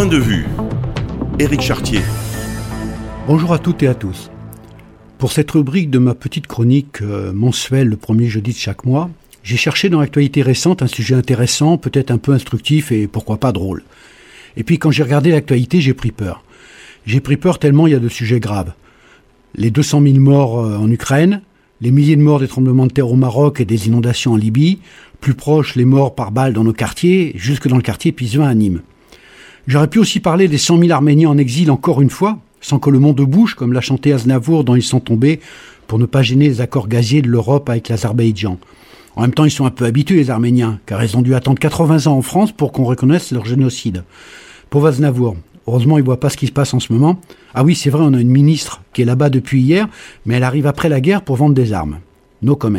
point de vue. Éric Chartier. Bonjour à toutes et à tous. Pour cette rubrique de ma petite chronique euh, mensuelle le premier jeudi de chaque mois, j'ai cherché dans l'actualité récente un sujet intéressant, peut-être un peu instructif et pourquoi pas drôle. Et puis quand j'ai regardé l'actualité, j'ai pris peur. J'ai pris peur tellement il y a de sujets graves. Les 200 000 morts euh, en Ukraine, les milliers de morts des tremblements de terre au Maroc et des inondations en Libye, plus proche les morts par balles dans nos quartiers, jusque dans le quartier Pisevin à Nîmes. J'aurais pu aussi parler des 100 000 Arméniens en exil encore une fois, sans que le monde bouge, comme l'a chanté Aznavour dont ils sont tombés, pour ne pas gêner les accords gaziers de l'Europe avec l'Azerbaïdjan. En même temps, ils sont un peu habitués, les Arméniens, car ils ont dû attendre 80 ans en France pour qu'on reconnaisse leur génocide. Pauvre Aznavour, heureusement, il voit pas ce qui se passe en ce moment. Ah oui, c'est vrai, on a une ministre qui est là-bas depuis hier, mais elle arrive après la guerre pour vendre des armes. No comment.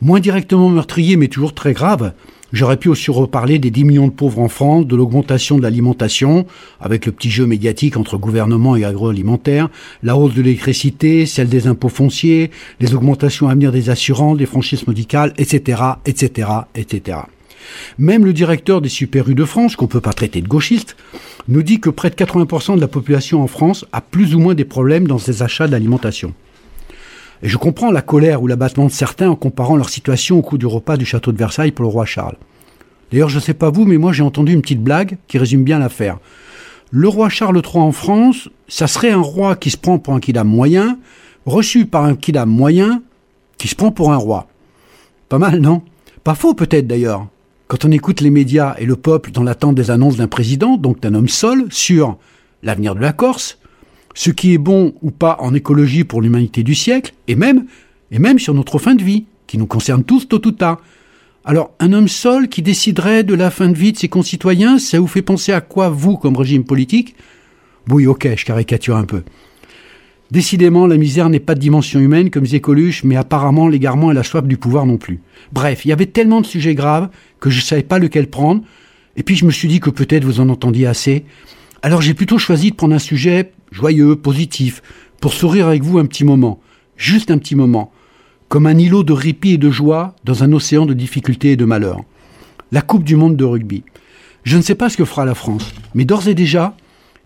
Moins directement meurtrier, mais toujours très grave, J'aurais pu aussi reparler des 10 millions de pauvres en France, de l'augmentation de l'alimentation, avec le petit jeu médiatique entre gouvernement et agroalimentaire, la hausse de l'électricité, celle des impôts fonciers, les augmentations à venir des assurances, des franchises médicales, etc., etc., etc. Même le directeur des Super U de France, qu'on peut pas traiter de gauchiste, nous dit que près de 80% de la population en France a plus ou moins des problèmes dans ses achats d'alimentation. Et je comprends la colère ou l'abattement de certains en comparant leur situation au coût du repas du château de Versailles pour le roi Charles. D'ailleurs, je ne sais pas vous, mais moi j'ai entendu une petite blague qui résume bien l'affaire. Le roi Charles III en France, ça serait un roi qui se prend pour un kidam moyen, reçu par un kidam moyen, qui se prend pour un roi. Pas mal, non? Pas faux peut-être d'ailleurs. Quand on écoute les médias et le peuple dans l'attente des annonces d'un président, donc d'un homme seul, sur l'avenir de la Corse, ce qui est bon ou pas en écologie pour l'humanité du siècle, et même, et même sur notre fin de vie, qui nous concerne tous tôt ou tard. Alors, un homme seul qui déciderait de la fin de vie de ses concitoyens, ça vous fait penser à quoi, vous, comme régime politique? Oui, ok, je caricature un peu. Décidément, la misère n'est pas de dimension humaine, comme disait Coluche, mais apparemment l'égarement et la soif du pouvoir non plus. Bref, il y avait tellement de sujets graves que je ne savais pas lequel prendre, et puis je me suis dit que peut-être vous en entendiez assez. Alors j'ai plutôt choisi de prendre un sujet joyeux, positif, pour sourire avec vous un petit moment, juste un petit moment, comme un îlot de répit et de joie dans un océan de difficultés et de malheur. La Coupe du Monde de rugby. Je ne sais pas ce que fera la France, mais d'ores et déjà,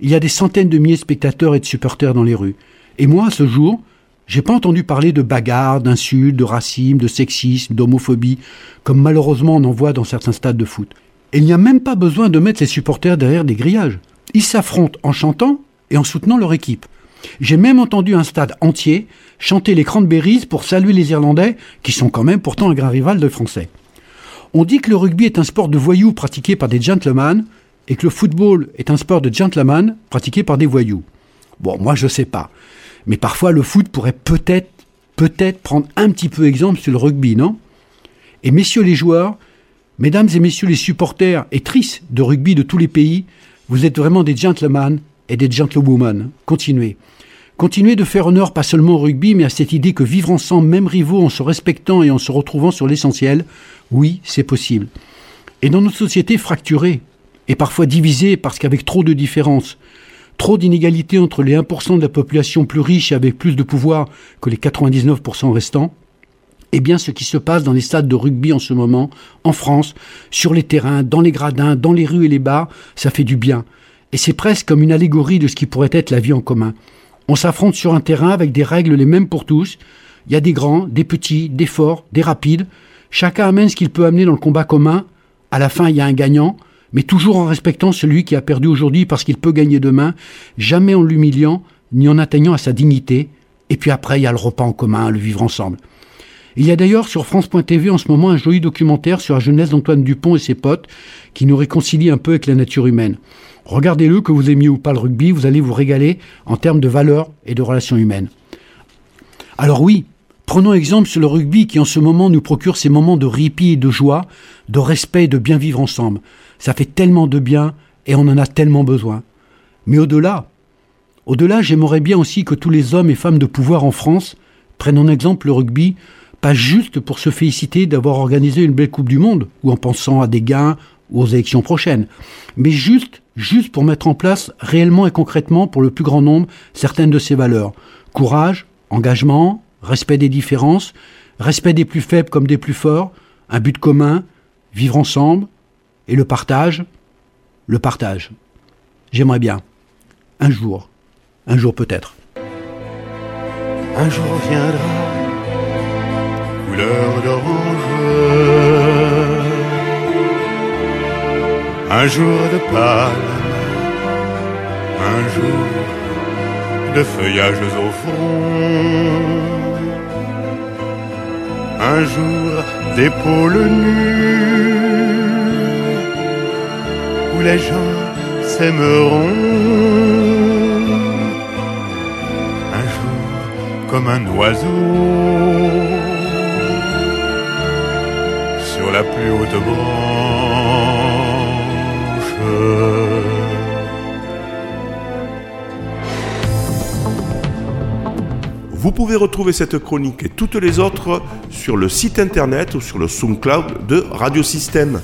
il y a des centaines de milliers de spectateurs et de supporters dans les rues. Et moi, à ce jour, j'ai pas entendu parler de bagarres, d'insultes, de racisme, de sexisme, d'homophobie, comme malheureusement on en voit dans certains stades de foot. Et il n'y a même pas besoin de mettre les supporters derrière des grillages. Ils s'affrontent en chantant et en soutenant leur équipe. J'ai même entendu un stade entier chanter les Cranberries pour saluer les Irlandais, qui sont quand même pourtant un grand rival de Français. On dit que le rugby est un sport de voyous pratiqué par des gentlemen et que le football est un sport de gentlemen pratiqué par des voyous. Bon, moi je sais pas. Mais parfois le foot pourrait peut-être, peut-être prendre un petit peu exemple sur le rugby, non? Et messieurs les joueurs, mesdames et messieurs les supporters et tristes de rugby de tous les pays, vous êtes vraiment des gentlemen et des gentlewomen. Continuez. Continuez de faire honneur pas seulement au rugby, mais à cette idée que vivre ensemble, même rivaux, en se respectant et en se retrouvant sur l'essentiel, oui, c'est possible. Et dans notre société fracturée, et parfois divisée parce qu'avec trop de différences, trop d'inégalités entre les 1% de la population plus riche et avec plus de pouvoir que les 99% restants, eh bien, ce qui se passe dans les stades de rugby en ce moment, en France, sur les terrains, dans les gradins, dans les rues et les bars, ça fait du bien. Et c'est presque comme une allégorie de ce qui pourrait être la vie en commun. On s'affronte sur un terrain avec des règles les mêmes pour tous. Il y a des grands, des petits, des forts, des rapides. Chacun amène ce qu'il peut amener dans le combat commun. À la fin, il y a un gagnant, mais toujours en respectant celui qui a perdu aujourd'hui parce qu'il peut gagner demain, jamais en l'humiliant ni en atteignant à sa dignité. Et puis après, il y a le repas en commun, le vivre ensemble. Il y a d'ailleurs sur France.tv en ce moment un joli documentaire sur la jeunesse d'Antoine Dupont et ses potes qui nous réconcilie un peu avec la nature humaine. Regardez-le, que vous aimiez ou pas le rugby, vous allez vous régaler en termes de valeurs et de relations humaines. Alors oui, prenons exemple sur le rugby qui en ce moment nous procure ces moments de répit et de joie, de respect et de bien vivre ensemble. Ça fait tellement de bien et on en a tellement besoin. Mais au-delà, au-delà, j'aimerais bien aussi que tous les hommes et femmes de pouvoir en France prennent en exemple le rugby, pas juste pour se féliciter d'avoir organisé une belle Coupe du Monde, ou en pensant à des gains ou aux élections prochaines, mais juste juste pour mettre en place réellement et concrètement pour le plus grand nombre certaines de ces valeurs. Courage, engagement, respect des différences, respect des plus faibles comme des plus forts, un but commun, vivre ensemble, et le partage, le partage. J'aimerais bien. Un jour. Un jour peut-être. Un jour viendra, couleur d'orange. Un jour de palme, un jour de feuillages au front. Un jour d'épaules nues, où les gens s'aimeront. Un jour comme un oiseau Vous pouvez retrouver cette chronique et toutes les autres sur le site internet ou sur le SoundCloud de Radio Système.